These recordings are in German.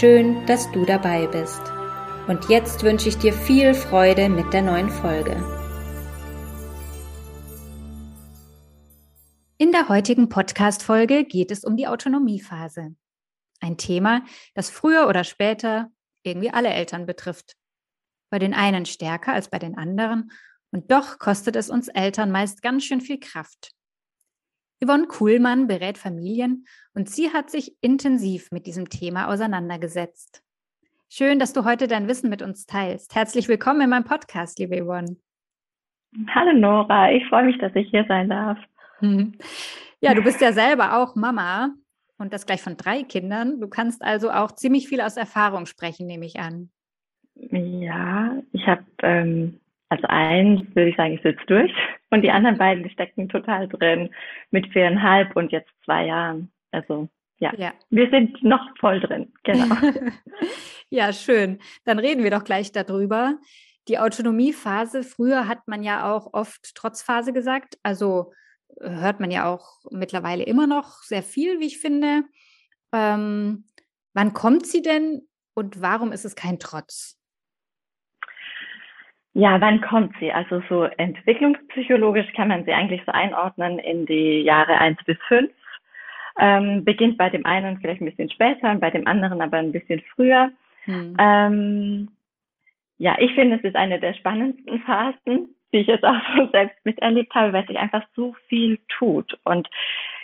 Schön, dass du dabei bist. Und jetzt wünsche ich dir viel Freude mit der neuen Folge. In der heutigen Podcast-Folge geht es um die Autonomiephase. Ein Thema, das früher oder später irgendwie alle Eltern betrifft. Bei den einen stärker als bei den anderen und doch kostet es uns Eltern meist ganz schön viel Kraft. Yvonne Kuhlmann berät Familien und sie hat sich intensiv mit diesem Thema auseinandergesetzt. Schön, dass du heute dein Wissen mit uns teilst. Herzlich willkommen in meinem Podcast, liebe Yvonne. Hallo Nora, ich freue mich, dass ich hier sein darf. Ja, du bist ja selber auch Mama und das gleich von drei Kindern. Du kannst also auch ziemlich viel aus Erfahrung sprechen, nehme ich an. Ja, ich habe, ähm, also eins würde ich sagen, ich sitze durch und die anderen beiden, die stecken total drin mit viereinhalb und jetzt zwei Jahren. Also ja, ja, wir sind noch voll drin, genau. ja, schön. Dann reden wir doch gleich darüber. Die Autonomiephase, früher hat man ja auch oft Trotzphase gesagt. Also äh, hört man ja auch mittlerweile immer noch sehr viel, wie ich finde. Ähm, wann kommt sie denn und warum ist es kein Trotz? Ja, wann kommt sie? Also so entwicklungspsychologisch kann man sie eigentlich so einordnen in die Jahre eins bis fünf. Ähm, beginnt bei dem einen vielleicht ein bisschen später und bei dem anderen aber ein bisschen früher. Hm. Ähm, ja, ich finde, es ist eine der spannendsten Phasen, die ich jetzt auch schon selbst miterlebt habe, weil sich einfach so viel tut. Und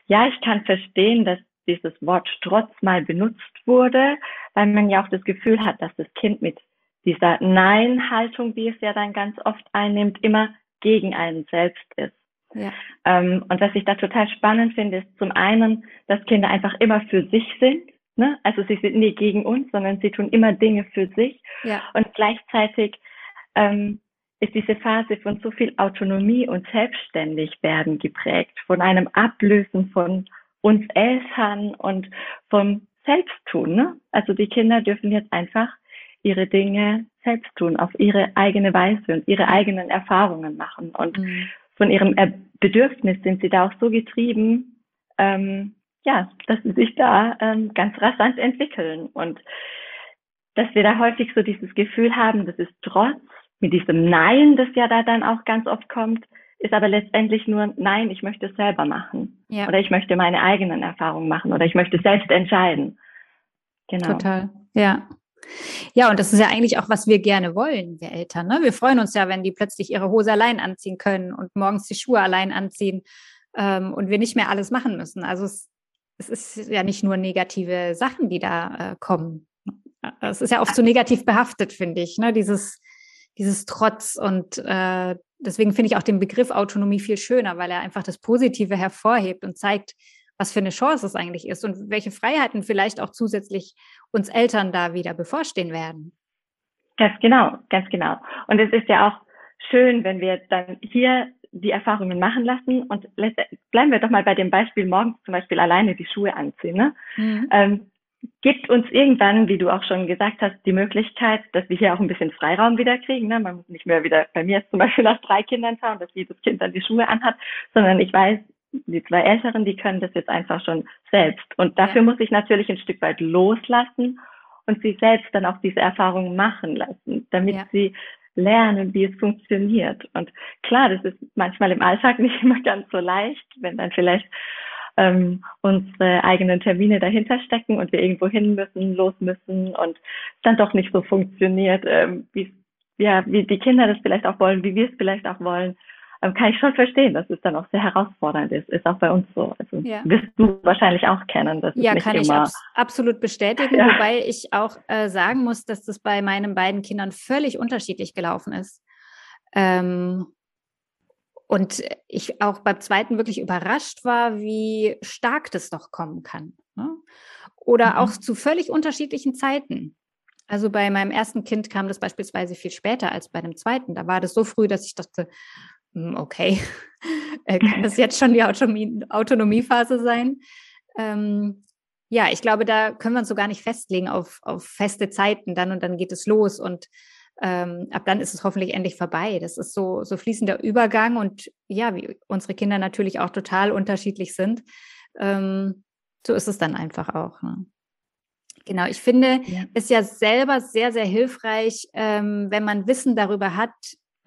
ja, ich kann verstehen, dass dieses Wort Trotz mal benutzt wurde, weil man ja auch das Gefühl hat, dass das Kind mit dieser Nein-Haltung, wie es ja dann ganz oft einnimmt, immer gegen einen selbst ist. Ja. Ähm, und was ich da total spannend finde, ist zum einen, dass Kinder einfach immer für sich sind. Ne? Also sie sind nie gegen uns, sondern sie tun immer Dinge für sich. Ja. Und gleichzeitig ähm, ist diese Phase von so viel Autonomie und Selbstständigwerden geprägt, von einem Ablösen von uns Eltern und vom Selbsttun. Ne? Also die Kinder dürfen jetzt einfach ihre Dinge selbst tun, auf ihre eigene Weise und ihre eigenen Erfahrungen machen. Und mhm von ihrem Bedürfnis sind sie da auch so getrieben, ähm, ja, dass sie sich da ähm, ganz rasant entwickeln und dass wir da häufig so dieses Gefühl haben, das ist trotz mit diesem Nein, das ja da dann auch ganz oft kommt, ist aber letztendlich nur Nein, ich möchte es selber machen ja. oder ich möchte meine eigenen Erfahrungen machen oder ich möchte selbst entscheiden. Genau. Total, ja. Ja, und das ist ja eigentlich auch, was wir gerne wollen, wir Eltern. Ne? Wir freuen uns ja, wenn die plötzlich ihre Hose allein anziehen können und morgens die Schuhe allein anziehen ähm, und wir nicht mehr alles machen müssen. Also es, es ist ja nicht nur negative Sachen, die da äh, kommen. Es ist ja oft so negativ behaftet, finde ich, ne? dieses, dieses Trotz. Und äh, deswegen finde ich auch den Begriff Autonomie viel schöner, weil er einfach das Positive hervorhebt und zeigt, was für eine Chance es eigentlich ist und welche Freiheiten vielleicht auch zusätzlich uns Eltern da wieder bevorstehen werden. Ganz genau, ganz genau. Und es ist ja auch schön, wenn wir dann hier die Erfahrungen machen lassen und bleiben wir doch mal bei dem Beispiel morgens zum Beispiel alleine die Schuhe anziehen. Ne? Mhm. Ähm, gibt uns irgendwann, wie du auch schon gesagt hast, die Möglichkeit, dass wir hier auch ein bisschen Freiraum wieder kriegen. Ne? Man muss nicht mehr wieder bei mir zum Beispiel nach drei Kindern schauen, dass jedes Kind dann die Schuhe anhat, sondern ich weiß, die zwei Älteren, die können das jetzt einfach schon selbst. Und dafür muss ich natürlich ein Stück weit loslassen und sie selbst dann auch diese Erfahrungen machen lassen, damit ja. sie lernen, wie es funktioniert. Und klar, das ist manchmal im Alltag nicht immer ganz so leicht, wenn dann vielleicht ähm, unsere eigenen Termine dahinter stecken und wir irgendwo hin müssen, los müssen und es dann doch nicht so funktioniert, ähm, wie ja, wie die Kinder das vielleicht auch wollen, wie wir es vielleicht auch wollen kann ich schon verstehen, dass es dann auch sehr herausfordernd ist. Ist auch bei uns so. Also ja. wirst du wahrscheinlich auch kennen. Das ja, kann ich abs absolut bestätigen, ja. wobei ich auch äh, sagen muss, dass das bei meinen beiden Kindern völlig unterschiedlich gelaufen ist. Ähm, und ich auch beim zweiten wirklich überrascht war, wie stark das doch kommen kann. Ne? Oder mhm. auch zu völlig unterschiedlichen Zeiten. Also bei meinem ersten Kind kam das beispielsweise viel später als bei dem zweiten. Da war das so früh, dass ich dachte, okay, äh, kann das jetzt schon die Autonomie, Autonomiephase sein? Ähm, ja, ich glaube, da können wir uns so gar nicht festlegen auf, auf feste Zeiten. Dann und dann geht es los und ähm, ab dann ist es hoffentlich endlich vorbei. Das ist so, so fließender Übergang und ja, wie unsere Kinder natürlich auch total unterschiedlich sind, ähm, so ist es dann einfach auch. Ne? Genau, ich finde ja. es ja selber sehr, sehr hilfreich, ähm, wenn man Wissen darüber hat,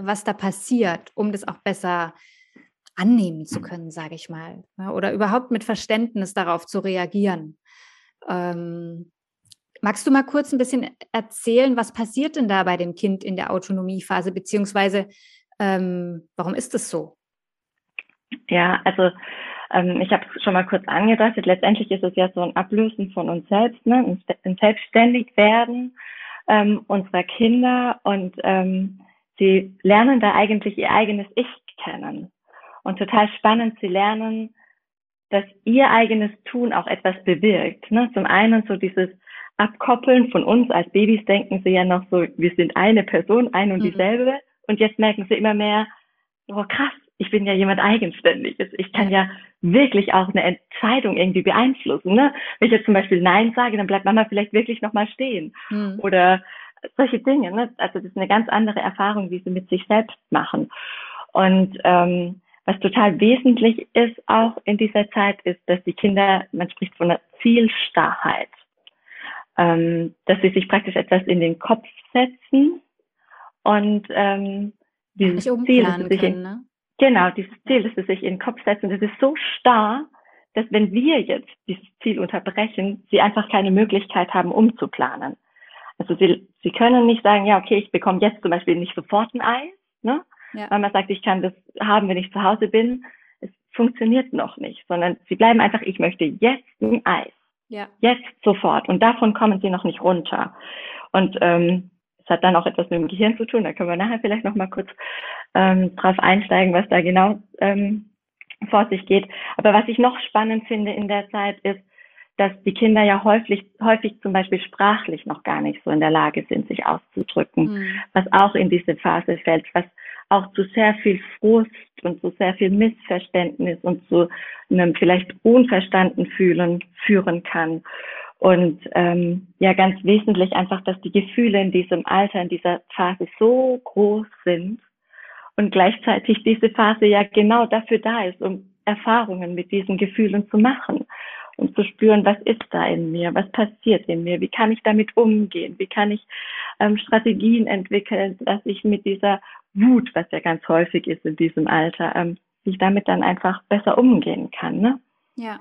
was da passiert, um das auch besser annehmen zu können, sage ich mal. Ne? Oder überhaupt mit Verständnis darauf zu reagieren. Ähm, magst du mal kurz ein bisschen erzählen, was passiert denn da bei dem Kind in der Autonomiephase, beziehungsweise ähm, warum ist es so? Ja, also ähm, ich habe es schon mal kurz angedeutet. Letztendlich ist es ja so ein Ablösen von uns selbst, ne? ein Selbstständigwerden ähm, unserer Kinder und ähm, sie lernen da eigentlich ihr eigenes Ich kennen. Und total spannend, sie lernen, dass ihr eigenes Tun auch etwas bewirkt. Ne? Zum einen so dieses Abkoppeln von uns als Babys denken sie ja noch so, wir sind eine Person, ein und mhm. dieselbe. Und jetzt merken sie immer mehr, oh krass, ich bin ja jemand Eigenständiges. Ich kann ja wirklich auch eine Entscheidung irgendwie beeinflussen. Ne? Wenn ich jetzt zum Beispiel Nein sage, dann bleibt Mama vielleicht wirklich nochmal stehen. Mhm. Oder solche Dinge. Ne? Also das ist eine ganz andere Erfahrung, wie sie mit sich selbst machen. Und ähm, was total wesentlich ist auch in dieser Zeit, ist, dass die Kinder, man spricht von einer Zielstarrheit, ähm, dass sie sich praktisch etwas in den Kopf setzen und ähm, dieses Ziel, das sich können, in, ne? Genau, dieses Ziel, das sie sich in den Kopf setzen, das ist so starr, dass wenn wir jetzt dieses Ziel unterbrechen, sie einfach keine Möglichkeit haben, umzuplanen. Also sie, sie können nicht sagen, ja, okay, ich bekomme jetzt zum Beispiel nicht sofort ein Eis, ne? Ja. weil man sagt, ich kann das haben, wenn ich zu Hause bin. Es funktioniert noch nicht, sondern sie bleiben einfach, ich möchte jetzt ein Eis. Ja. Jetzt sofort. Und davon kommen sie noch nicht runter. Und ähm, es hat dann auch etwas mit dem Gehirn zu tun. Da können wir nachher vielleicht noch mal kurz ähm, drauf einsteigen, was da genau ähm, vor sich geht. Aber was ich noch spannend finde in der Zeit ist, dass die Kinder ja häufig, häufig zum Beispiel sprachlich noch gar nicht so in der Lage sind, sich auszudrücken, mhm. was auch in diese Phase fällt, was auch zu sehr viel Frust und zu sehr viel Missverständnis und zu einem vielleicht unverstanden fühlen führen kann. Und ähm, ja, ganz wesentlich einfach, dass die Gefühle in diesem Alter, in dieser Phase so groß sind und gleichzeitig diese Phase ja genau dafür da ist, um Erfahrungen mit diesen Gefühlen zu machen und zu spüren, was ist da in mir, was passiert in mir, wie kann ich damit umgehen, wie kann ich ähm, Strategien entwickeln, dass ich mit dieser Wut, was ja ganz häufig ist in diesem Alter, ähm, ich damit dann einfach besser umgehen kann. Ne? Ja.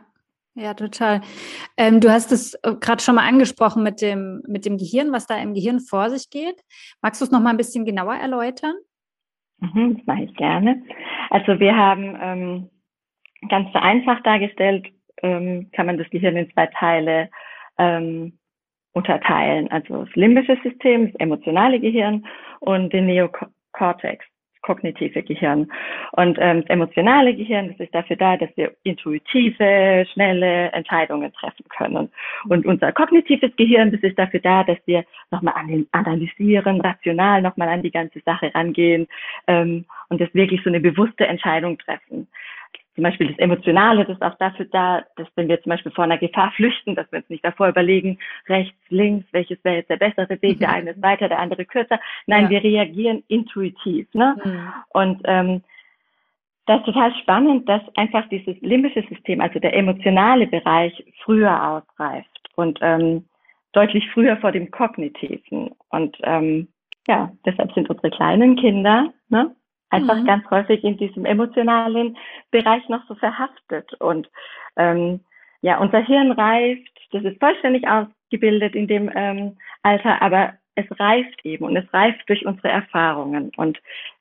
Ja, total. Ähm, du hast es äh, gerade schon mal angesprochen mit dem, mit dem Gehirn, was da im Gehirn vor sich geht. Magst du es noch mal ein bisschen genauer erläutern? Mhm, das mache ich gerne. Also wir haben ähm, ganz vereinfacht dargestellt, ähm, kann man das Gehirn in zwei Teile ähm, unterteilen. Also das limbische System, das emotionale Gehirn und den Neokortex, kognitive Gehirn. Und ähm, das emotionale Gehirn, das ist dafür da, dass wir intuitive, schnelle Entscheidungen treffen können. Und unser kognitives Gehirn, das ist dafür da, dass wir nochmal analysieren, rational nochmal an die ganze Sache rangehen ähm, und das wirklich so eine bewusste Entscheidung treffen zum Beispiel das Emotionale, das ist auch dafür da, dass wenn wir zum Beispiel vor einer Gefahr flüchten, dass wir uns nicht davor überlegen, rechts, links, welches wäre jetzt der bessere Weg, der eine ist weiter, der andere kürzer. Nein, ja. wir reagieren intuitiv. Ne? Mhm. Und ähm, das ist total spannend, dass einfach dieses limbische System, also der emotionale Bereich, früher ausreift und ähm, deutlich früher vor dem kognitiven. Und ähm, ja, deshalb sind unsere kleinen Kinder ne, einfach mhm. ganz häufig in diesem emotionalen Bereich noch so verhaftet. Und ähm, ja, unser Hirn reift, das ist vollständig ausgebildet in dem ähm, Alter, aber es reift eben und es reift durch unsere Erfahrungen. Und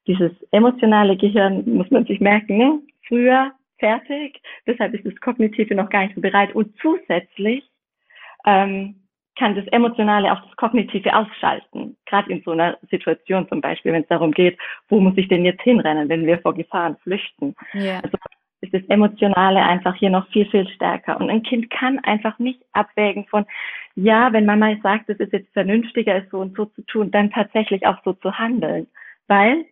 dieses emotionale Gehirn muss man sich merken, ne? früher fertig, deshalb ist das Kognitive noch gar nicht so bereit. Und zusätzlich ähm, kann das Emotionale auch das Kognitive ausschalten. Gerade in so einer Situation zum Beispiel, wenn es darum geht, wo muss ich denn jetzt hinrennen, wenn wir vor Gefahren flüchten. Yeah. Also ist das Emotionale einfach hier noch viel, viel stärker. Und ein Kind kann einfach nicht abwägen von, ja, wenn Mama sagt, es ist jetzt vernünftiger, es so und so zu tun, dann tatsächlich auch so zu handeln, weil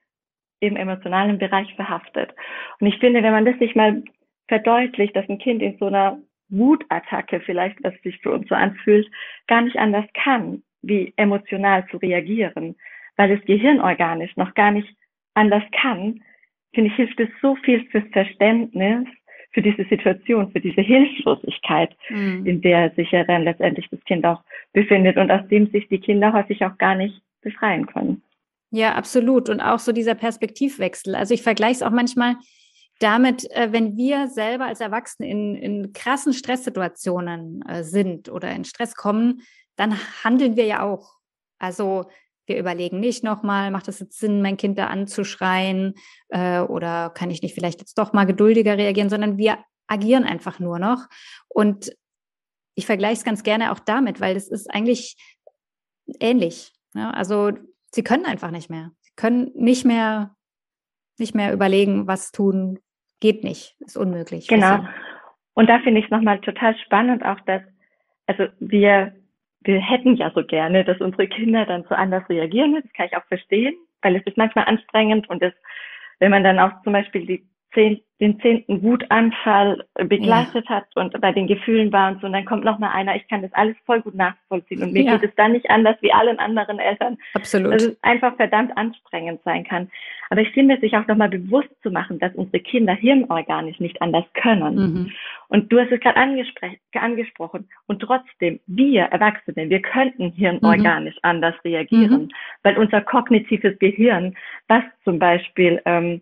im emotionalen Bereich verhaftet. Und ich finde, wenn man das sich mal verdeutlicht, dass ein Kind in so einer Wutattacke vielleicht, was sich für uns so anfühlt, gar nicht anders kann, wie emotional zu reagieren, weil das Gehirn organisch noch gar nicht anders kann, finde ich, hilft es so viel fürs Verständnis für diese Situation, für diese Hilflosigkeit, mhm. in der sich ja dann letztendlich das Kind auch befindet und aus dem sich die Kinder häufig auch gar nicht befreien können. Ja, absolut. Und auch so dieser Perspektivwechsel. Also ich vergleiche es auch manchmal damit, äh, wenn wir selber als Erwachsene in, in krassen Stresssituationen äh, sind oder in Stress kommen, dann handeln wir ja auch. Also wir überlegen nicht nochmal, macht es jetzt Sinn, mein Kind da anzuschreien äh, oder kann ich nicht vielleicht jetzt doch mal geduldiger reagieren, sondern wir agieren einfach nur noch. Und ich vergleiche es ganz gerne auch damit, weil es ist eigentlich ähnlich. Ja? Also sie können einfach nicht mehr. Sie können nicht mehr, nicht mehr überlegen, was tun, geht nicht, ist unmöglich. Genau. Und da finde ich es nochmal total spannend auch, dass, also wir wir hätten ja so gerne, dass unsere Kinder dann so anders reagieren. Das kann ich auch verstehen, weil es ist manchmal anstrengend und es, wenn man dann auch zum Beispiel die zehn, den zehnten Wutanfall begleitet ja. hat und bei den Gefühlen war und so. Und dann kommt noch mal einer, ich kann das alles voll gut nachvollziehen. Und mir ja. geht es dann nicht anders wie allen anderen Eltern. Absolut. Dass es einfach verdammt anstrengend sein kann. Aber ich finde, sich auch noch mal bewusst zu machen, dass unsere Kinder hirnorganisch nicht anders können. Mhm. Und du hast es gerade angesprochen. Und trotzdem, wir Erwachsene, wir könnten hirnorganisch mhm. anders reagieren, mhm. weil unser kognitives Gehirn, was zum Beispiel ähm,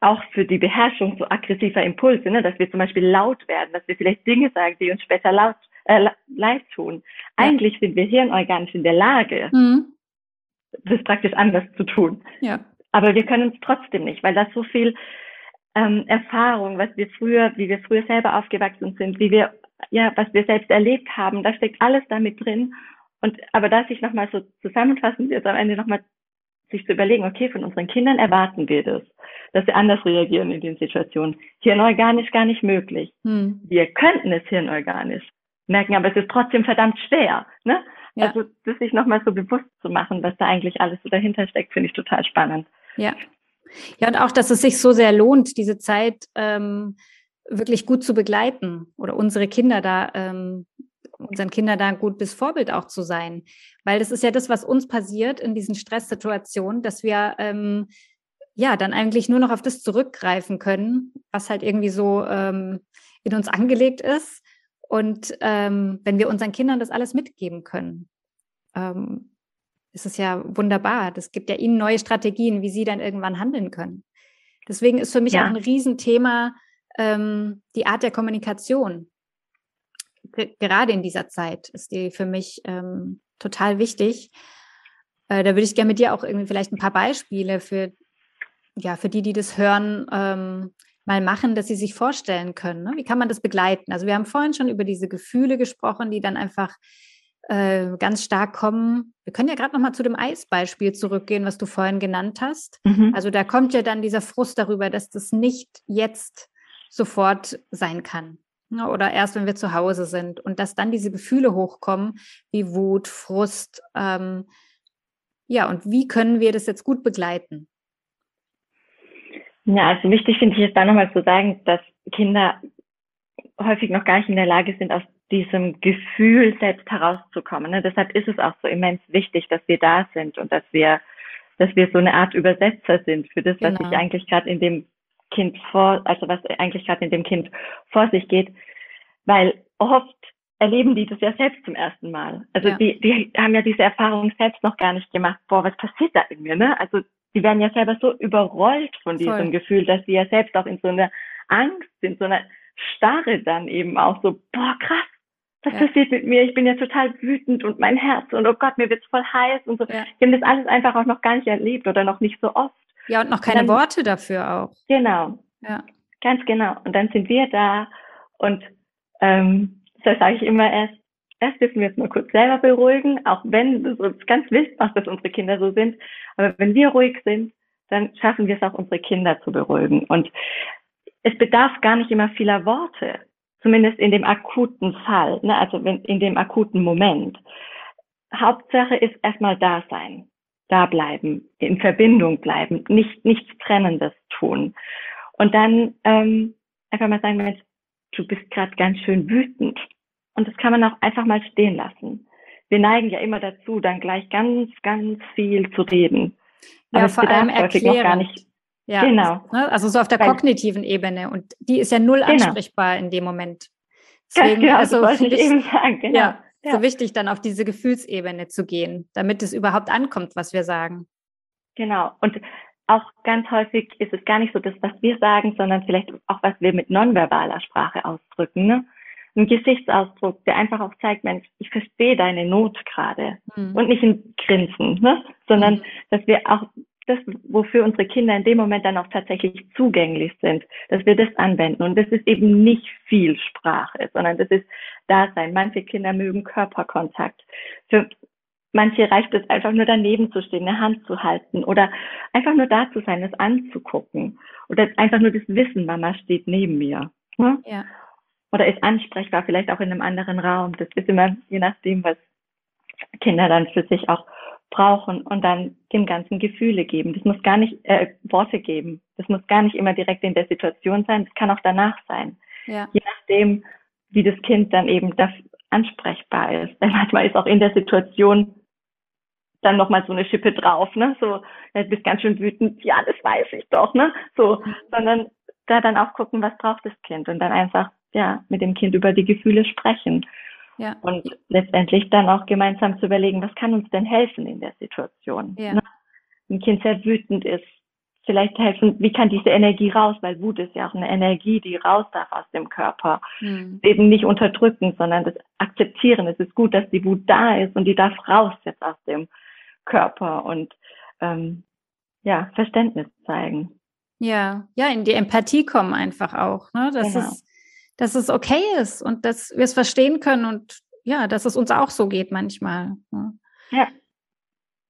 auch für die Beherrschung so aggressiver Impulse, ne, dass wir zum Beispiel laut werden, dass wir vielleicht Dinge sagen, die uns später laut, äh, leid tun. Ja. Eigentlich sind wir hirnorganisch in der Lage, mhm. das praktisch anders zu tun. Ja. Aber wir können es trotzdem nicht, weil das so viel ähm, Erfahrung, was wir früher, wie wir früher selber aufgewachsen sind, wie wir, ja, was wir selbst erlebt haben, da steckt alles damit drin. Und aber dass ich nochmal so zusammenfassend jetzt am Ende nochmal sich zu überlegen, okay, von unseren Kindern erwarten wir das, dass sie anders reagieren in den Situationen. Hirnorganisch gar nicht möglich. Hm. Wir könnten es hirnorganisch, merken aber es ist trotzdem verdammt schwer. Ne? Ja. Also das sich nochmal so bewusst zu machen, was da eigentlich alles so dahinter steckt, finde ich total spannend. Ja. Ja, und auch, dass es sich so sehr lohnt, diese Zeit ähm, wirklich gut zu begleiten oder unsere Kinder da ähm, unseren Kindern da ein gutes Vorbild auch zu sein. Weil das ist ja das, was uns passiert in diesen Stresssituationen, dass wir ähm, ja dann eigentlich nur noch auf das zurückgreifen können, was halt irgendwie so ähm, in uns angelegt ist. Und ähm, wenn wir unseren Kindern das alles mitgeben können, ähm, ist es ja wunderbar. Das gibt ja ihnen neue Strategien, wie sie dann irgendwann handeln können. Deswegen ist für mich ja. auch ein Riesenthema ähm, die Art der Kommunikation gerade in dieser Zeit ist die für mich ähm, total wichtig. Äh, da würde ich gerne mit dir auch irgendwie vielleicht ein paar Beispiele für, ja, für die, die das hören, ähm, mal machen, dass sie sich vorstellen können. Ne? Wie kann man das begleiten? Also wir haben vorhin schon über diese Gefühle gesprochen, die dann einfach äh, ganz stark kommen. Wir können ja gerade noch mal zu dem Eisbeispiel zurückgehen, was du vorhin genannt hast. Mhm. Also da kommt ja dann dieser Frust darüber, dass das nicht jetzt sofort sein kann. Ne, oder erst, wenn wir zu Hause sind und dass dann diese Gefühle hochkommen, wie Wut, Frust. Ähm, ja, und wie können wir das jetzt gut begleiten? Ja, also wichtig finde ich es da nochmal zu sagen, dass Kinder häufig noch gar nicht in der Lage sind, aus diesem Gefühl selbst herauszukommen. Ne? Deshalb ist es auch so immens wichtig, dass wir da sind und dass wir, dass wir so eine Art Übersetzer sind für das, genau. was sich eigentlich gerade in dem Kind vor, also was eigentlich gerade in dem Kind vor sich geht, weil oft erleben die das ja selbst zum ersten Mal. Also ja. die, die haben ja diese Erfahrung selbst noch gar nicht gemacht. Boah, was passiert da in mir, ne? Also die werden ja selber so überrollt von diesem Voll. Gefühl, dass sie ja selbst auch in so einer Angst, in so einer Starre dann eben auch so, boah, krass, was ja. passiert mit mir? Ich bin ja total wütend und mein Herz und oh Gott, mir wird's voll heiß und so. Ja. Ich habe das alles einfach auch noch gar nicht erlebt oder noch nicht so oft. Ja, und noch keine und dann, Worte dafür auch. Genau. Ja. Ganz genau. Und dann sind wir da und ähm, das sage ich immer erst, erst dürfen wir uns mal kurz selber beruhigen, auch wenn es uns ganz wichtig macht, dass unsere Kinder so sind. Aber wenn wir ruhig sind, dann schaffen wir es auch, unsere Kinder zu beruhigen. Und es bedarf gar nicht immer vieler Worte. zumindest in dem akuten Fall, ne, also wenn, in dem akuten Moment. Hauptsache ist erstmal da sein, da bleiben, in Verbindung bleiben, nicht nichts Trennendes tun. Und dann ähm, einfach mal sagen, Mensch, du bist gerade ganz schön wütend. Und das kann man auch einfach mal stehen lassen. Wir neigen ja immer dazu, dann gleich ganz, ganz viel zu reden. Aber ja, vor allem erklären. Gar nicht. Ja, genau. Ne, also so auf der kognitiven Ebene. Und die ist ja null genau. ansprechbar in dem Moment. Deswegen, genau, also das ich, ich eben sagen. Genau. Ja, ja, so wichtig, dann auf diese Gefühlsebene zu gehen, damit es überhaupt ankommt, was wir sagen. Genau. Und auch ganz häufig ist es gar nicht so das, was wir sagen, sondern vielleicht auch, was wir mit nonverbaler Sprache ausdrücken. Ne? Ein Gesichtsausdruck, der einfach auch zeigt, Mensch, ich verstehe deine Not gerade. Mhm. Und nicht ein Grinsen, ne? sondern mhm. dass wir auch das, wofür unsere Kinder in dem Moment dann auch tatsächlich zugänglich sind, dass wir das anwenden. Und das ist eben nicht viel Sprache, sondern das ist Dasein. Manche Kinder mögen Körperkontakt. Für manche reicht es einfach nur daneben zu stehen, eine Hand zu halten oder einfach nur da zu sein, es anzugucken. Oder einfach nur das Wissen, Mama steht neben mir. Ne? Ja. Oder ist ansprechbar, vielleicht auch in einem anderen Raum. Das ist immer je nachdem, was Kinder dann für sich auch brauchen und dann dem Ganzen Gefühle geben. Das muss gar nicht äh, Worte geben. Das muss gar nicht immer direkt in der Situation sein. Das kann auch danach sein. Ja. Je nachdem, wie das Kind dann eben das ansprechbar ist. Denn manchmal ist auch in der Situation dann nochmal so eine Schippe drauf, ne? So, du bist ganz schön wütend, ja, das weiß ich doch, ne? So, sondern da dann auch gucken, was braucht das Kind und dann einfach, ja, mit dem Kind über die Gefühle sprechen. Ja. Und letztendlich dann auch gemeinsam zu überlegen, was kann uns denn helfen in der Situation? Ja. Ne? Ein Kind sehr wütend ist, vielleicht helfen, wie kann diese Energie raus, weil Wut ist ja auch eine Energie, die raus darf aus dem Körper. Mhm. Eben nicht unterdrücken, sondern das akzeptieren. Es ist gut, dass die Wut da ist und die darf raus jetzt aus dem Körper und ähm, ja, Verständnis zeigen. Ja, ja, in die Empathie kommen einfach auch, ne? Dass genau. es, dass es okay ist und dass wir es verstehen können und ja, dass es uns auch so geht manchmal. Ne? Ja.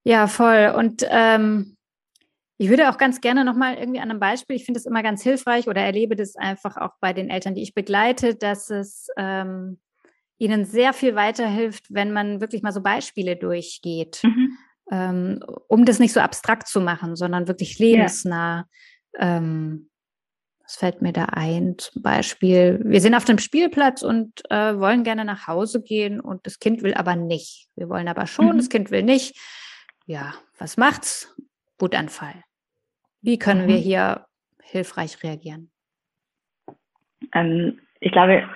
Ja, voll. Und ähm, ich würde auch ganz gerne nochmal irgendwie an einem Beispiel, ich finde es immer ganz hilfreich oder erlebe das einfach auch bei den Eltern, die ich begleite, dass es ähm, ihnen sehr viel weiterhilft, wenn man wirklich mal so Beispiele durchgeht. Mhm ähm, um das nicht so abstrakt zu machen, sondern wirklich lebensnah. Ja. Ähm, was fällt mir da ein? Zum Beispiel, wir sind auf dem Spielplatz und äh, wollen gerne nach Hause gehen und das Kind will aber nicht. Wir wollen aber schon, mhm. das Kind will nicht. Ja, was macht's? Wutanfall. Wie können mhm. wir hier hilfreich reagieren? Ähm, ich glaube,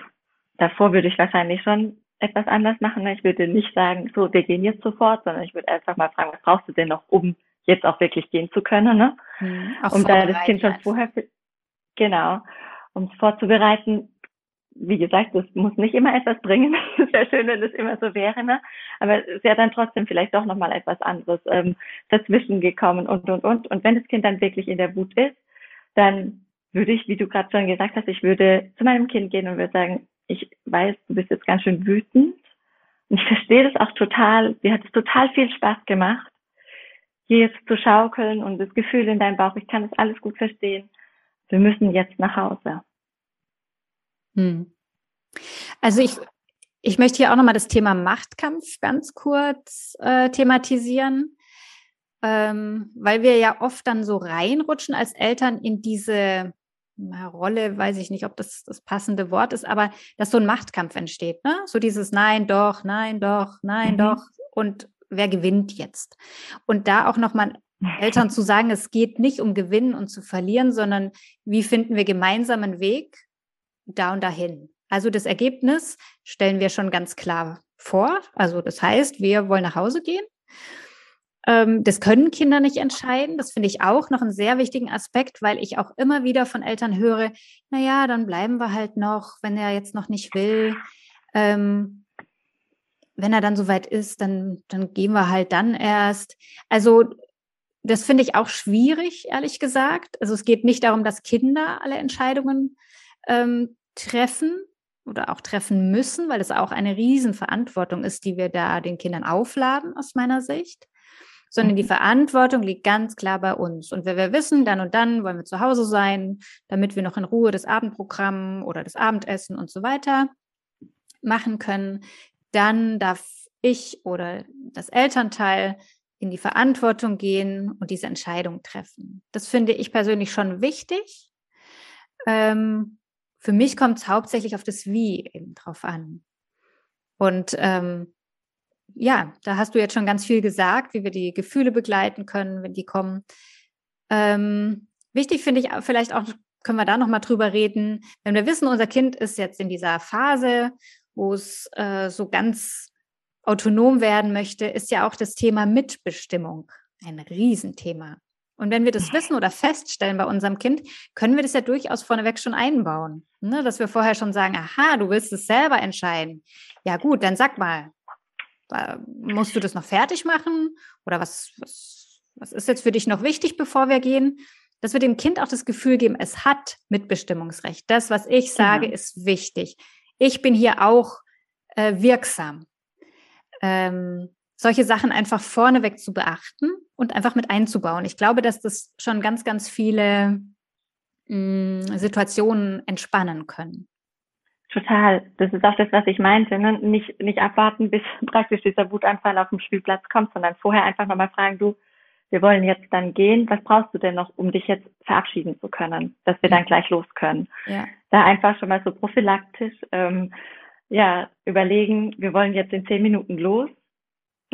davor würde ich wahrscheinlich schon etwas anders machen. Ich würde nicht sagen, so, wir gehen jetzt sofort, sondern ich würde einfach mal fragen, was brauchst du denn noch, um jetzt auch wirklich gehen zu können, ne? Mhm, um da das Kind schon vorher, genau, um es vorzubereiten. Wie gesagt, das muss nicht immer etwas bringen. Es wäre schön, wenn es immer so wäre, ne? Aber es wäre dann trotzdem vielleicht doch nochmal etwas anderes ähm, dazwischen gekommen und, und, und. Und wenn das Kind dann wirklich in der Wut ist, dann würde ich, wie du gerade schon gesagt hast, ich würde zu meinem Kind gehen und würde sagen, ich weiß, du bist jetzt ganz schön wütend. Und ich verstehe das auch total. Mir hat es total viel Spaß gemacht, hier jetzt zu schaukeln und das Gefühl in deinem Bauch. Ich kann das alles gut verstehen. Wir müssen jetzt nach Hause. Hm. Also ich, ich möchte hier auch nochmal das Thema Machtkampf ganz kurz äh, thematisieren, ähm, weil wir ja oft dann so reinrutschen als Eltern in diese Rolle, weiß ich nicht, ob das das passende Wort ist, aber dass so ein Machtkampf entsteht, ne? So dieses Nein, doch, nein, doch, nein, mhm. doch und wer gewinnt jetzt? Und da auch nochmal Eltern zu sagen, es geht nicht um Gewinnen und zu verlieren, sondern wie finden wir gemeinsam einen Weg da und dahin? Also das Ergebnis stellen wir schon ganz klar vor. Also das heißt, wir wollen nach Hause gehen ähm, das können Kinder nicht entscheiden. Das finde ich auch noch einen sehr wichtigen Aspekt, weil ich auch immer wieder von Eltern höre, na ja, dann bleiben wir halt noch, wenn er jetzt noch nicht will. Ähm, wenn er dann soweit ist, dann, dann gehen wir halt dann erst. Also das finde ich auch schwierig, ehrlich gesagt. Also es geht nicht darum, dass Kinder alle Entscheidungen ähm, treffen oder auch treffen müssen, weil es auch eine Riesenverantwortung ist, die wir da den Kindern aufladen, aus meiner Sicht. sondern die mhm. Verantwortung liegt ganz klar bei uns. Und wenn wir wissen, dann und dann wollen wir zu Hause sein, damit wir noch in Ruhe das Abendprogramm oder das Abendessen und so weiter machen können, dann darf ich oder das Elternteil in die Verantwortung gehen und diese Entscheidung treffen. Das finde ich persönlich schon wichtig. Ähm, für mich kommt es hauptsächlich auf das Wie eben drauf an. Und ähm, ja, da hast du jetzt schon ganz viel gesagt, wie wir die Gefühle begleiten können, wenn die kommen. Ähm, wichtig finde ich vielleicht auch, können wir da nochmal drüber reden, wenn wir wissen, unser Kind ist jetzt in dieser Phase, wo es äh, so ganz autonom werden möchte, ist ja auch das Thema Mitbestimmung ein Riesenthema. Und wenn wir das wissen oder feststellen bei unserem Kind, können wir das ja durchaus vorneweg schon einbauen. Ne? Dass wir vorher schon sagen, aha, du willst es selber entscheiden. Ja gut, dann sag mal, musst du das noch fertig machen? Oder was, was, was ist jetzt für dich noch wichtig, bevor wir gehen? Dass wir dem Kind auch das Gefühl geben, es hat Mitbestimmungsrecht. Das, was ich sage, genau. ist wichtig. Ich bin hier auch äh, wirksam. Ähm, solche Sachen einfach vorneweg zu beachten und einfach mit einzubauen. Ich glaube, dass das schon ganz, ganz viele mh, mm, Situationen entspannen können. Total. Das ist auch das, was ich meinte. Ne? Nicht, nicht abwarten, bis praktisch dieser Wutanfall auf dem Spielplatz kommt, sondern vorher einfach nochmal fragen, du, wir wollen jetzt dann gehen. Was brauchst du denn noch, um dich jetzt verabschieden zu können, dass wir dann gleich los können? Ja. Da einfach schon mal so prophylaktisch ähm, ja, überlegen, wir wollen jetzt in zehn Minuten los.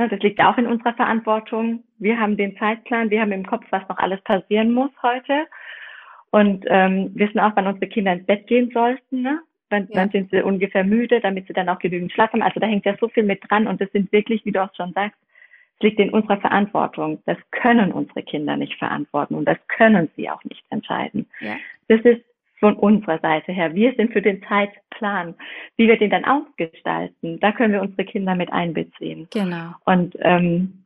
Ne, das liegt auch in unserer Verantwortung. Wir haben den Zeitplan, wir haben im Kopf, was noch alles passieren muss heute und ähm, wissen auch, wann unsere Kinder ins Bett gehen sollten. Ne? Wann, ja. wann sind sie ungefähr müde, damit sie dann auch genügend Schlaf haben. Also da hängt ja so viel mit dran und das sind wirklich, wie du auch schon sagst, es liegt in unserer Verantwortung. Das können unsere Kinder nicht verantworten und das können sie auch nicht entscheiden. Ja. Das ist von unserer Seite her. Wir sind für den Zeitplan, wie wir den dann ausgestalten. Da können wir unsere Kinder mit einbeziehen. Genau. Und ähm,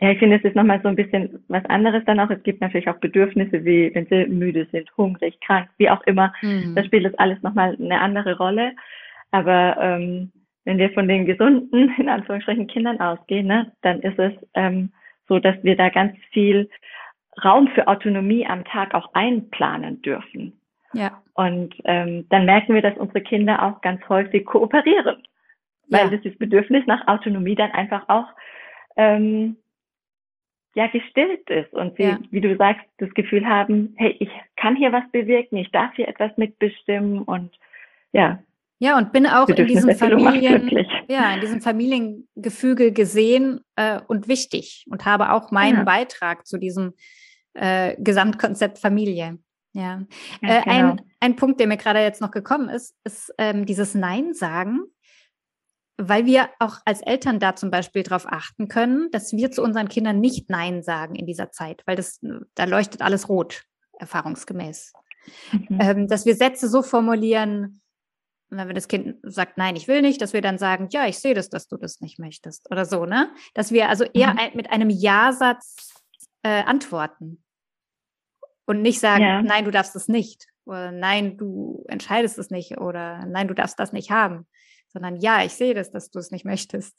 ja, ich finde, es ist nochmal so ein bisschen was anderes dann auch. Es gibt natürlich auch Bedürfnisse, wie wenn sie müde sind, hungrig, krank, wie auch immer. Mhm. Da spielt das alles nochmal eine andere Rolle. Aber ähm, wenn wir von den gesunden, in Anführungsstrichen, Kindern ausgehen, ne, dann ist es ähm, so, dass wir da ganz viel Raum für Autonomie am Tag auch einplanen dürfen. Ja. Und ähm, dann merken wir, dass unsere Kinder auch ganz häufig kooperieren, weil ja. das Bedürfnis nach Autonomie dann einfach auch ähm, ja gestillt ist und sie, ja. wie du sagst, das Gefühl haben, hey, ich kann hier was bewirken, ich darf hier etwas mitbestimmen und ja. Ja, und bin auch in diesem Familien, ja, in diesem Familiengefüge gesehen äh, und wichtig und habe auch meinen ja. Beitrag zu diesem äh, Gesamtkonzept Familie. Ja, äh, genau. ein, ein Punkt, der mir gerade jetzt noch gekommen ist, ist ähm, dieses Nein sagen, weil wir auch als Eltern da zum Beispiel darauf achten können, dass wir zu unseren Kindern nicht Nein sagen in dieser Zeit, weil das, da leuchtet alles rot, erfahrungsgemäß. Mhm. Ähm, dass wir Sätze so formulieren, wenn das Kind sagt, nein, ich will nicht, dass wir dann sagen, ja, ich sehe das, dass du das nicht möchtest oder so, ne? Dass wir also eher mhm. ein, mit einem Ja-Satz äh, antworten. Und nicht sagen, ja. nein, du darfst es nicht. Oder nein, du entscheidest es nicht. Oder nein, du darfst das nicht haben. Sondern ja, ich sehe das, dass du es nicht möchtest.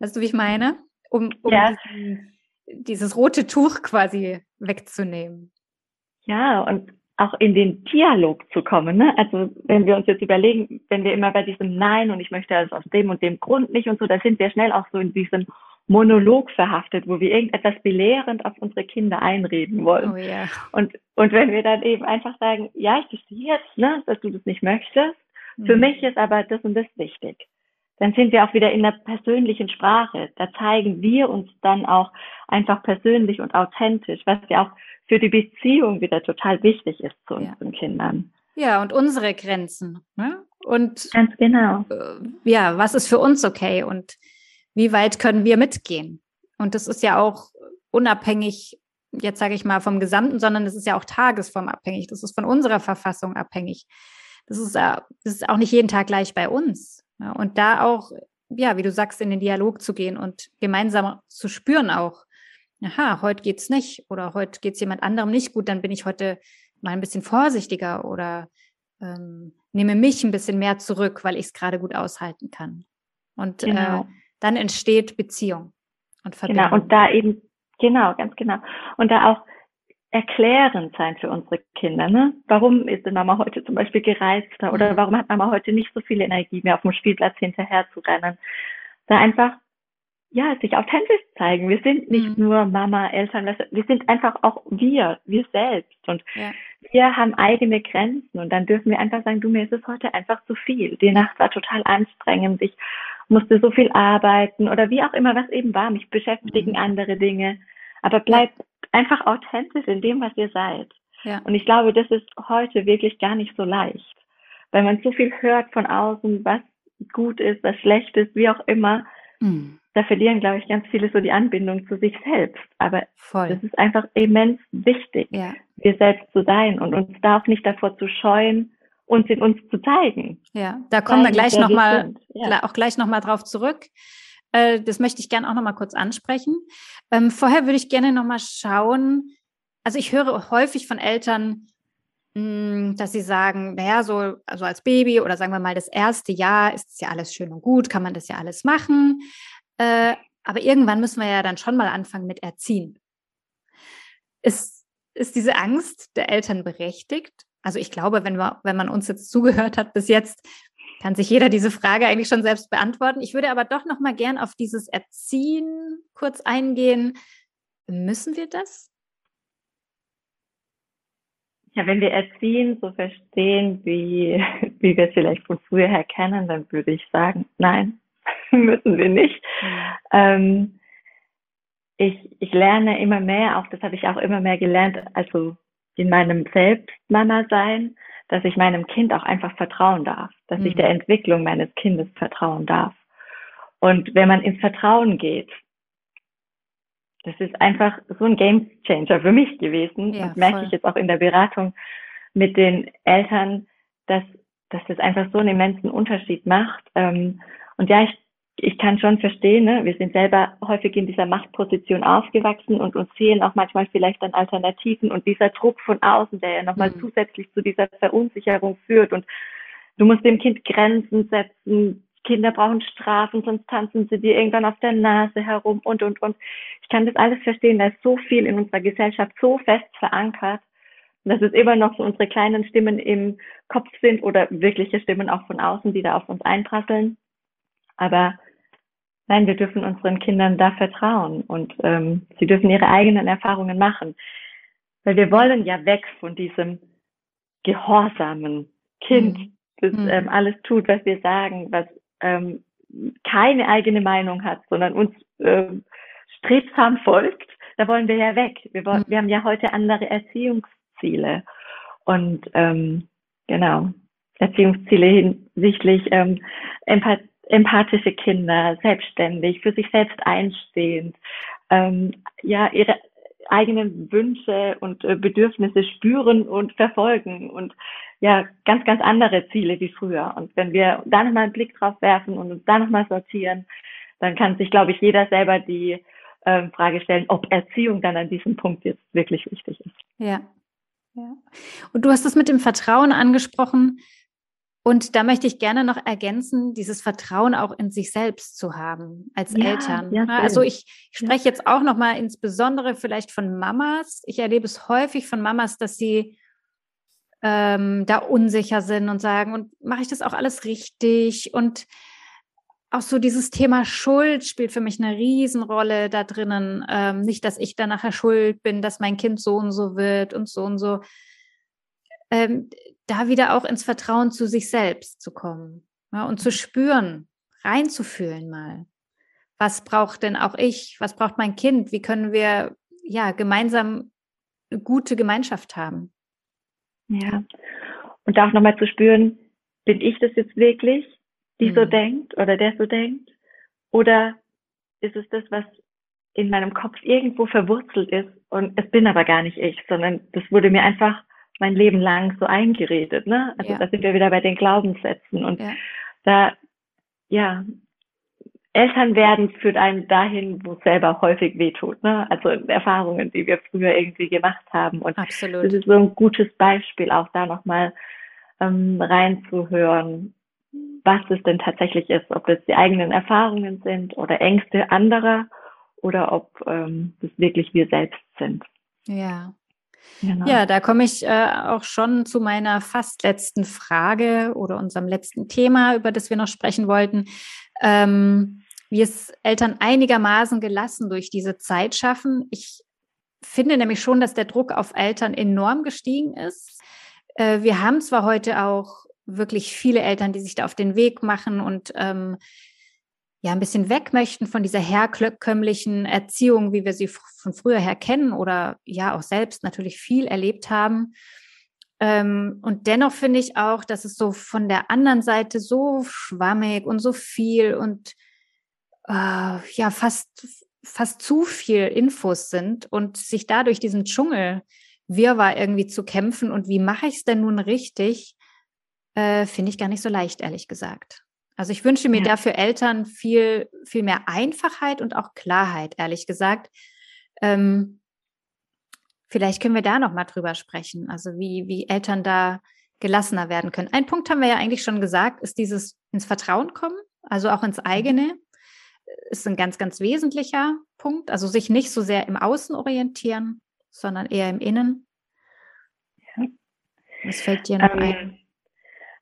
Weißt du, wie ich meine? Um, um ja. diesen, dieses rote Tuch quasi wegzunehmen. Ja, und auch in den Dialog zu kommen. Ne? Also wenn wir uns jetzt überlegen, wenn wir immer bei diesem Nein und ich möchte also aus dem und dem Grund nicht und so, da sind wir schnell auch so in diesem Monolog verhaftet, wo wir irgendetwas belehrend auf unsere Kinder einreden wollen. Oh, yeah. Und, und wenn wir dann eben einfach sagen, ja, ich verstehe jetzt, ne, dass du das nicht möchtest, mhm. für mich ist aber das und das wichtig. Dann sind wir auch wieder in der persönlichen Sprache. Da zeigen wir uns dann auch einfach persönlich und authentisch, was ja auch für die Beziehung wieder total wichtig ist zu unseren ja. Kindern. Ja, und unsere Grenzen. Ne? Und ganz genau. Äh, ja, was ist für uns okay? Und wie weit können wir mitgehen? Und das ist ja auch unabhängig, jetzt sage ich mal, vom Gesamten, sondern das ist ja auch tagesformabhängig. Das ist von unserer Verfassung abhängig. Das ist, das ist auch nicht jeden Tag gleich bei uns. Und da auch, ja, wie du sagst, in den Dialog zu gehen und gemeinsam zu spüren auch, aha, heute geht's nicht oder heute geht's jemand anderem nicht gut, dann bin ich heute mal ein bisschen vorsichtiger oder ähm, nehme mich ein bisschen mehr zurück, weil ich es gerade gut aushalten kann. Und äh, genau. äh, dann entsteht Beziehung und Verbindung. Genau, und da eben Genau, ganz genau. Und da auch erklärend sein für unsere Kinder. Ne? Warum ist denn Mama heute zum Beispiel gereizter oder mhm. warum hat Mama heute nicht so viel Energie mehr auf dem Spielplatz hinterher zu rennen? Da einfach, ja, sich authentisch zeigen. Wir sind nicht mhm. nur Mama, Eltern, wir sind einfach auch wir, wir selbst. Und ja. Wir haben eigene Grenzen. Und dann dürfen wir einfach sagen, du, mir ist es heute einfach zu viel. Die Nacht war total anstrengend. Ich musste so viel arbeiten oder wie auch immer, was eben war. Mich beschäftigen mhm. andere Dinge. Aber bleibt einfach authentisch in dem, was ihr seid. Ja. Und ich glaube, das ist heute wirklich gar nicht so leicht, weil man so viel hört von außen, was gut ist, was schlecht ist, wie auch immer. Mhm. Da verlieren, glaube ich, ganz viele so die Anbindung zu sich selbst. Aber Voll. das ist einfach immens wichtig, ja. wir selbst zu sein und uns da auch nicht davor zu scheuen, uns in uns zu zeigen. Ja, da kommen wir gleich nochmal, ja. auch gleich nochmal drauf zurück. Äh, das möchte ich gerne auch noch mal kurz ansprechen. Ähm, vorher würde ich gerne noch mal schauen. Also ich höre häufig von Eltern, mh, hm, dass sie sagen, naja, so also als Baby oder sagen wir mal das erste Jahr ist es ja alles schön und gut, kann man das ja alles machen. Äh, aber irgendwann müssen wir ja dann schon mal anfangen mit Erziehen. Ist, ist diese Angst der Eltern berechtigt? Also ich glaube, wenn, wir, wenn man uns jetzt zugehört hat bis jetzt, kann sich jeder diese Frage eigentlich schon selbst beantworten. Ich würde aber doch noch mal gern auf dieses Erziehen kurz eingehen. Müssen wir das? Ja, wenn wir Erziehen so verstehen, wie, wie wir es vielleicht von früher her kennen, dann würde ich sagen, nein, müssen wir nicht. Mhm. Ähm, ich, ich lerne immer mehr, auch das habe ich auch immer mehr gelernt, also in meinem Selbstmama-Sein, dass ich meinem Kind auch einfach vertrauen darf, dass mhm. ich der Entwicklung meines Kindes vertrauen darf. Und wenn man ins Vertrauen geht, das ist einfach so ein Game Changer für mich gewesen. Ja, und merke ich jetzt auch in der Beratung mit den Eltern, dass, dass das einfach so einen immensen Unterschied macht. Ähm, und ja, ich ich kann schon verstehen, ne? wir sind selber häufig in dieser Machtposition aufgewachsen und uns fehlen auch manchmal vielleicht dann Alternativen und dieser Druck von außen, der ja nochmal mhm. zusätzlich zu dieser Verunsicherung führt und du musst dem Kind Grenzen setzen, Kinder brauchen Strafen, sonst tanzen sie dir irgendwann auf der Nase herum und, und, und. Ich kann das alles verstehen, da ist so viel in unserer Gesellschaft so fest verankert, dass es immer noch so unsere kleinen Stimmen im Kopf sind oder wirkliche Stimmen auch von außen, die da auf uns einprasseln. Aber nein, wir dürfen unseren Kindern da vertrauen und ähm, sie dürfen ihre eigenen Erfahrungen machen. Weil wir wollen ja weg von diesem gehorsamen Kind, mhm. das mhm. ähm, alles tut, was wir sagen, was ähm, keine eigene Meinung hat, sondern uns ähm, strebsam folgt. Da wollen wir ja weg. Wir, wollen, mhm. wir haben ja heute andere Erziehungsziele. Und ähm, genau, Erziehungsziele hinsichtlich ähm, Empathie empathische Kinder, selbstständig, für sich selbst einstehend, ähm, ja, ihre eigenen Wünsche und äh, Bedürfnisse spüren und verfolgen und ja, ganz, ganz andere Ziele wie früher. Und wenn wir da nochmal einen Blick drauf werfen und uns da nochmal sortieren, dann kann sich, glaube ich, jeder selber die äh, Frage stellen, ob Erziehung dann an diesem Punkt jetzt wirklich wichtig ist. Ja. Ja. Und du hast es mit dem Vertrauen angesprochen. Und da möchte ich gerne noch ergänzen, dieses Vertrauen auch in sich selbst zu haben als ja, Eltern. Ja, ne? also ich spreche jetzt auch noch mal insbesondere vielleicht von Mamas. Ich erlebe es häufig von Mamas, dass sie ähm, da unsicher sind und sagen, und mache ich das auch alles richtig? Und auch so dieses Thema Schuld spielt für mich eine Riesenrolle da drinnen. Ähm, nicht, dass ich da nachher schuld bin, dass mein Kind so und so wird und so und so. Ähm, da wieder auch ins Vertrauen zu sich selbst zu kommen ja, und zu spüren, reinzufühlen mal. Was braucht denn auch ich? Was braucht mein Kind? Wie können wir ja gemeinsam eine gute Gemeinschaft haben? Ja. Und auch nochmal zu spüren, bin ich das jetzt wirklich, die mhm. so denkt oder der so denkt? Oder ist es das, was in meinem Kopf irgendwo verwurzelt ist und es bin aber gar nicht ich, sondern das wurde mir einfach mein Leben lang so eingeredet. Ne? Also ja. da sind wir wieder bei den Glaubenssätzen. Und ja. da, ja, Eltern werden führt einen dahin, wo es selber häufig wehtut. Ne? Also Erfahrungen, die wir früher irgendwie gemacht haben. Und Absolut. das ist so ein gutes Beispiel, auch da nochmal ähm, reinzuhören, was es denn tatsächlich ist, ob es die eigenen Erfahrungen sind oder Ängste anderer oder ob ähm, das wirklich wir selbst sind. Ja. Genau. Ja, da komme ich äh, auch schon zu meiner fast letzten Frage oder unserem letzten Thema, über das wir noch sprechen wollten. Ähm, wie es Eltern einigermaßen gelassen durch diese Zeit schaffen. Ich finde nämlich schon, dass der Druck auf Eltern enorm gestiegen ist. Äh, wir haben zwar heute auch wirklich viele Eltern, die sich da auf den Weg machen und ähm, ja ein bisschen weg möchten von dieser herkömmlichen Erziehung, wie wir sie von früher her kennen oder ja auch selbst natürlich viel erlebt haben. Ähm, und dennoch finde ich auch, dass es so von der anderen Seite so schwammig und so viel und äh, ja fast fast zu viel Infos sind und sich dadurch diesen Dschungel Wirrwarr irgendwie zu kämpfen und wie mache ich es denn nun richtig, äh, finde ich gar nicht so leicht, ehrlich gesagt. Also ich wünsche mir ja. dafür Eltern viel, viel mehr Einfachheit und auch Klarheit, ehrlich gesagt. Ähm, vielleicht können wir da noch mal drüber sprechen, also wie, wie Eltern da gelassener werden können. Ein Punkt haben wir ja eigentlich schon gesagt, ist dieses ins Vertrauen kommen, also auch ins mhm. eigene ist ein ganz, ganz wesentlicher Punkt. Also sich nicht so sehr im Außen orientieren, sondern eher im Innen. Ja. Was fällt dir noch ähm, ein?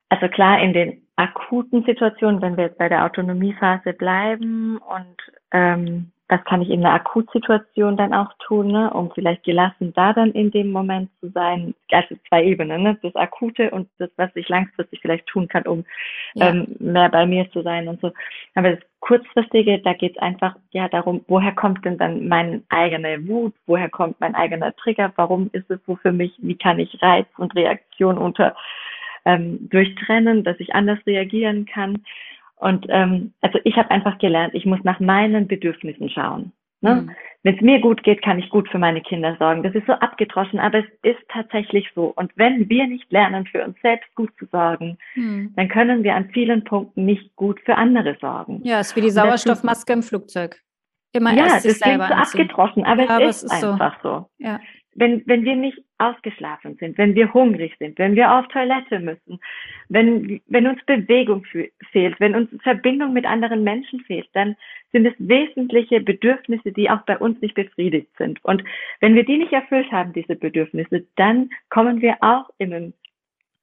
Also klar, in den akuten Situationen, wenn wir jetzt bei der Autonomiephase bleiben und ähm, was kann ich in einer Akutsituation dann auch tun, ne, um vielleicht gelassen da dann in dem Moment zu sein. Also zwei Ebenen, ne? das Akute und das, was ich langfristig vielleicht tun kann, um ja. ähm, mehr bei mir zu sein und so. Aber das Kurzfristige, da geht es einfach ja darum, woher kommt denn dann meine eigene Wut, woher kommt mein eigener Trigger, warum ist es so für mich, wie kann ich Reiz und Reaktion unter ähm, durchtrennen, dass ich anders reagieren kann. Und ähm, also ich habe einfach gelernt, ich muss nach meinen Bedürfnissen schauen. Ne? Mhm. Wenn es mir gut geht, kann ich gut für meine Kinder sorgen. Das ist so abgedroschen, aber es ist tatsächlich so. Und wenn wir nicht lernen, für uns selbst gut zu sorgen, mhm. dann können wir an vielen Punkten nicht gut für andere sorgen. Ja, es ist wie die Sauerstoffmaske im Flugzeug. Immer ja, erst sich das selber klingt so abgedroschen, aber, aber es, ist es ist einfach so. so. Ja wenn, wenn wir nicht ausgeschlafen sind, wenn wir hungrig sind, wenn wir auf Toilette müssen, wenn, wenn uns Bewegung fehlt, wenn uns Verbindung mit anderen Menschen fehlt, dann sind es wesentliche Bedürfnisse, die auch bei uns nicht befriedigt sind. Und wenn wir die nicht erfüllt haben, diese Bedürfnisse, dann kommen wir auch in einen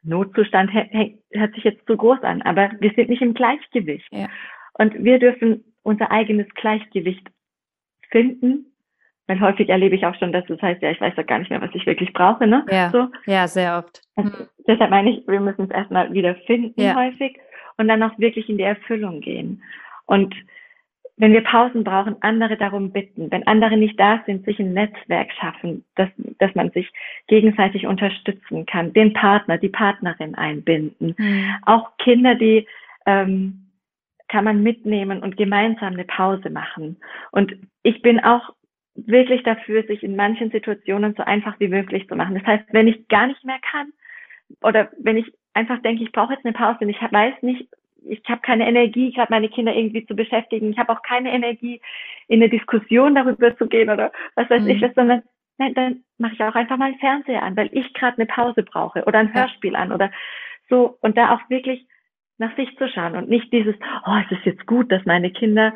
Notzustand, hört sich jetzt zu groß an, aber wir sind nicht im Gleichgewicht. Ja. Und wir dürfen unser eigenes Gleichgewicht finden weil häufig erlebe ich auch schon, dass es heißt, ja, ich weiß doch gar nicht mehr, was ich wirklich brauche, ne? Ja, so. ja sehr oft. Also, deshalb meine ich, wir müssen es erstmal wieder finden ja. häufig und dann auch wirklich in die Erfüllung gehen. Und wenn wir Pausen brauchen, andere darum bitten, wenn andere nicht da sind, sich ein Netzwerk schaffen, dass, dass man sich gegenseitig unterstützen kann, den Partner, die Partnerin einbinden, mhm. auch Kinder, die ähm, kann man mitnehmen und gemeinsam eine Pause machen. Und ich bin auch wirklich dafür, sich in manchen Situationen so einfach wie möglich zu machen. Das heißt, wenn ich gar nicht mehr kann oder wenn ich einfach denke, ich brauche jetzt eine Pause und ich weiß nicht, ich habe keine Energie, gerade meine Kinder irgendwie zu beschäftigen, ich habe auch keine Energie, in eine Diskussion darüber zu gehen oder was weiß mhm. ich was, sondern nein, dann mache ich auch einfach mal einen Fernseher an, weil ich gerade eine Pause brauche oder ein Hörspiel an oder so und da auch wirklich nach sich zu schauen und nicht dieses, oh, es ist jetzt gut, dass meine Kinder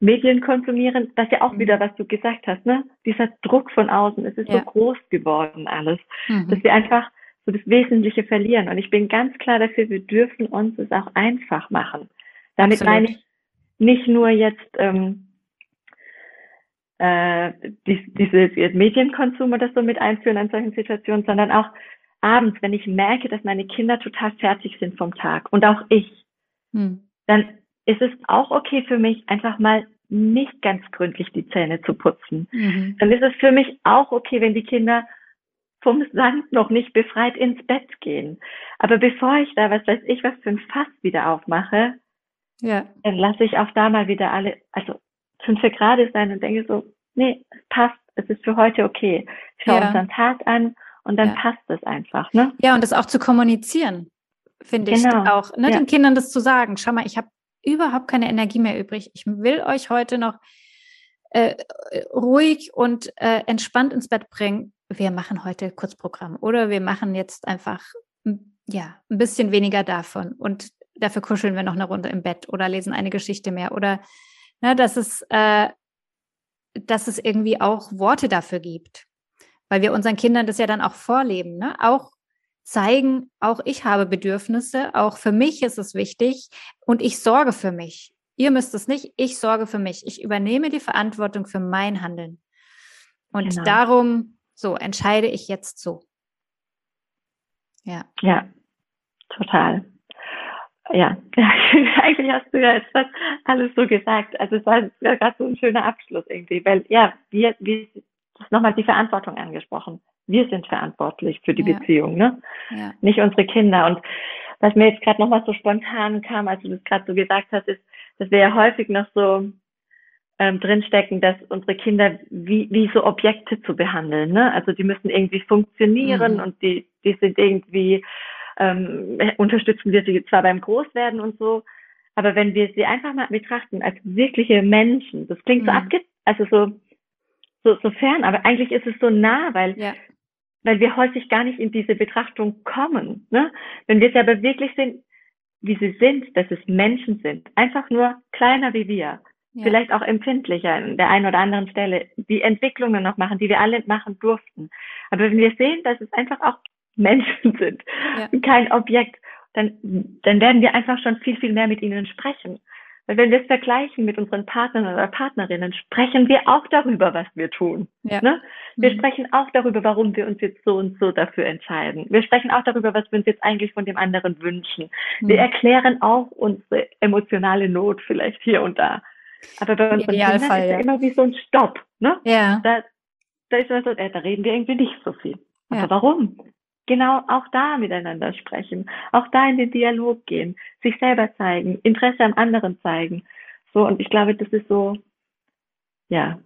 Medien konsumieren, das ist ja auch mhm. wieder, was du gesagt hast, ne? Dieser Druck von außen, es ist ja. so groß geworden alles, mhm. dass wir einfach so das Wesentliche verlieren. Und ich bin ganz klar dafür, wir dürfen uns es auch einfach machen. Damit Absolut. meine ich nicht nur jetzt ähm, äh, die, diese Medienkonsum oder so mit einführen an solchen Situationen, sondern auch abends, wenn ich merke, dass meine Kinder total fertig sind vom Tag und auch ich, hm. dann ist es auch okay für mich, einfach mal nicht ganz gründlich die Zähne zu putzen. Mhm. Dann ist es für mich auch okay, wenn die Kinder vom Sand noch nicht befreit ins Bett gehen. Aber bevor ich da, was weiß ich, was für ein Fass wieder aufmache, ja. dann lasse ich auch da mal wieder alle, also fünf gerade sein und denke so, nee, es passt, es ist für heute okay. Ich schaue ja. unseren Tag an und dann ja. passt es einfach. Ne? Ja, und das auch zu kommunizieren, finde genau. ich auch, ne, ja. den Kindern das zu sagen. Schau mal, ich habe überhaupt keine Energie mehr übrig. Ich will euch heute noch äh, ruhig und äh, entspannt ins Bett bringen. Wir machen heute Kurzprogramm oder wir machen jetzt einfach ja ein bisschen weniger davon und dafür kuscheln wir noch eine Runde im Bett oder lesen eine Geschichte mehr oder ne, das ist äh, dass es irgendwie auch Worte dafür gibt. Weil wir unseren Kindern das ja dann auch vorleben, ne? Auch zeigen, auch ich habe Bedürfnisse, auch für mich ist es wichtig und ich sorge für mich. Ihr müsst es nicht, ich sorge für mich. Ich übernehme die Verantwortung für mein Handeln. Und genau. darum, so entscheide ich jetzt so. Ja. Ja, total. Ja, eigentlich hast du ja jetzt fast alles so gesagt. Also es war ja gerade so ein schöner Abschluss irgendwie, weil ja, wir, wir nochmal die Verantwortung angesprochen. Wir sind verantwortlich für die ja. Beziehung, ne? Ja. Nicht unsere Kinder. Und was mir jetzt gerade nochmal so spontan kam, als du das gerade so gesagt hast, ist, dass wir ja häufig noch so ähm, drinstecken, dass unsere Kinder wie, wie so Objekte zu behandeln. Ne? Also die müssen irgendwie funktionieren mhm. und die, die sind irgendwie, ähm, unterstützen wir sie zwar beim Großwerden und so, aber wenn wir sie einfach mal betrachten als wirkliche Menschen, das klingt mhm. so abge, also so, so, so fern, aber eigentlich ist es so nah, weil, ja. Weil wir häufig gar nicht in diese Betrachtung kommen. Ne? Wenn wir sie aber wirklich sind, wie sie sind, dass es Menschen sind, einfach nur kleiner wie wir, ja. vielleicht auch empfindlicher an der einen oder anderen Stelle, die Entwicklungen noch machen, die wir alle machen durften. Aber wenn wir sehen, dass es einfach auch Menschen sind, ja. kein Objekt, dann, dann werden wir einfach schon viel, viel mehr mit ihnen sprechen. Weil wenn wir es vergleichen mit unseren Partnern oder Partnerinnen, sprechen wir auch darüber, was wir tun. Ja. Ne? Wir mhm. sprechen auch darüber, warum wir uns jetzt so und so dafür entscheiden. Wir sprechen auch darüber, was wir uns jetzt eigentlich von dem anderen wünschen. Mhm. Wir erklären auch unsere emotionale Not vielleicht hier und da. Aber bei unseren Kindern ist ja, immer wie so ein Stopp. Ne? Ja. Da, da ist so, äh, da reden wir irgendwie nicht so viel. Aber ja. warum? Genau auch da miteinander sprechen, auch da in den Dialog gehen, sich selber zeigen, Interesse am anderen zeigen. So, und ich glaube, das ist so, ja,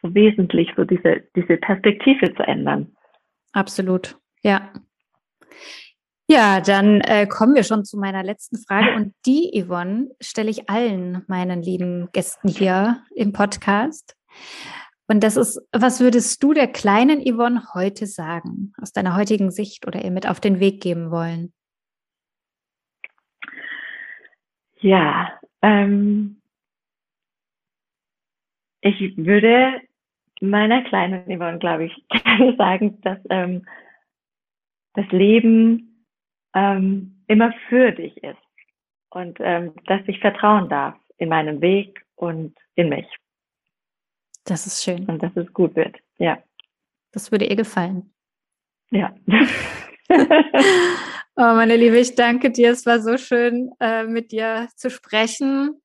so wesentlich, so diese, diese Perspektive zu ändern. Absolut, ja. Ja, dann äh, kommen wir schon zu meiner letzten Frage und die, Yvonne, stelle ich allen meinen lieben Gästen hier im Podcast. Und das ist, was würdest du der kleinen Yvonne heute sagen, aus deiner heutigen Sicht oder ihr mit auf den Weg geben wollen? Ja, ähm, ich würde meiner kleinen Yvonne, glaube ich, sagen, dass ähm, das Leben ähm, immer für dich ist und ähm, dass ich vertrauen darf in meinen Weg und in mich. Das ist schön. Und dass es gut wird. Ja. Das würde ihr gefallen. Ja. oh, meine Liebe, ich danke dir. Es war so schön, äh, mit dir zu sprechen.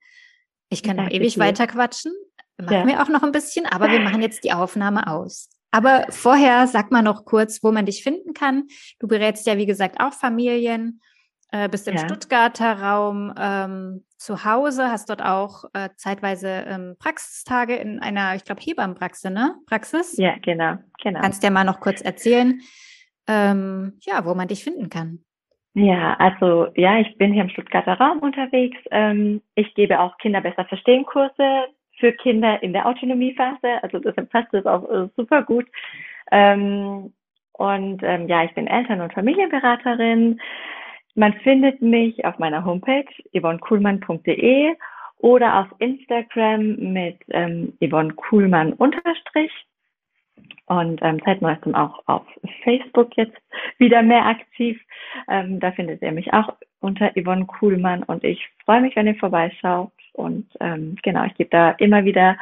Ich kann noch ewig dir. weiter quatschen. Machen ja. wir auch noch ein bisschen, aber wir machen jetzt die Aufnahme aus. Aber vorher sag mal noch kurz, wo man dich finden kann. Du berätst ja, wie gesagt, auch Familien äh, bist im ja. Stuttgarter Raum ähm, zu Hause, hast dort auch äh, zeitweise ähm, Praxistage in einer, ich glaube, Hebammenpraxis, ne? Praxis? Ja, genau, genau. Kannst du ja mal noch kurz erzählen, ähm, ja, wo man dich finden kann. Ja, also ja, ich bin hier im Stuttgarter Raum unterwegs. Ähm, ich gebe auch Kinder besser verstehen Kurse für Kinder in der Autonomiephase. Also deshalb passt das auch äh, super gut. Ähm, und ähm, ja, ich bin Eltern- und Familienberaterin. Man findet mich auf meiner Homepage yvonnekuhlmann.de oder auf Instagram mit ähm, Yvonne Kuhlmann unterstrich und ähm, seit neuestem auch auf Facebook jetzt wieder mehr aktiv. Ähm, da findet ihr mich auch unter Yvonne Kuhlmann und ich freue mich, wenn ihr vorbeischaut und ähm, genau, ich gebe da immer wieder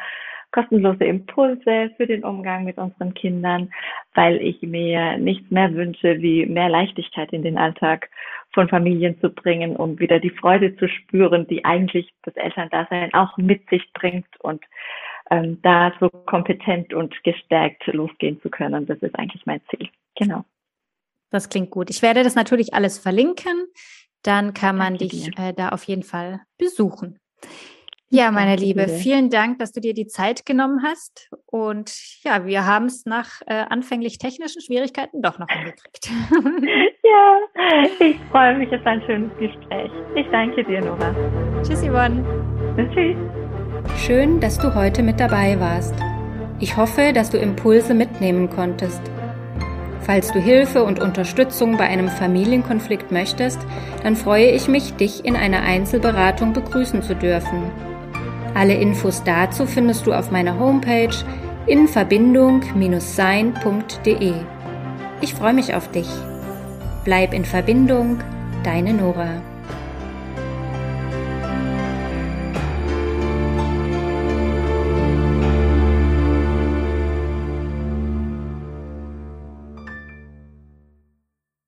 kostenlose Impulse für den Umgang mit unseren Kindern, weil ich mir nichts mehr wünsche, wie mehr Leichtigkeit in den Alltag von Familien zu bringen, um wieder die Freude zu spüren, die eigentlich das Elterndasein auch mit sich bringt und ähm, da so kompetent und gestärkt losgehen zu können. Das ist eigentlich mein Ziel. Genau. Das klingt gut. Ich werde das natürlich alles verlinken. Dann kann man Danke dich äh, da auf jeden Fall besuchen. Ja, meine Liebe, vielen Dank, dass du dir die Zeit genommen hast. Und ja, wir haben es nach äh, anfänglich technischen Schwierigkeiten doch noch hingekriegt. ja, ich freue mich, es war ein schönes Gespräch. Ich danke dir, Nora. Tschüss, Yvonne. Tschüss. Schön, dass du heute mit dabei warst. Ich hoffe, dass du Impulse mitnehmen konntest. Falls du Hilfe und Unterstützung bei einem Familienkonflikt möchtest, dann freue ich mich, dich in einer Einzelberatung begrüßen zu dürfen. Alle Infos dazu findest du auf meiner Homepage in Verbindung-sein.de. Ich freue mich auf dich. Bleib in Verbindung, deine Nora.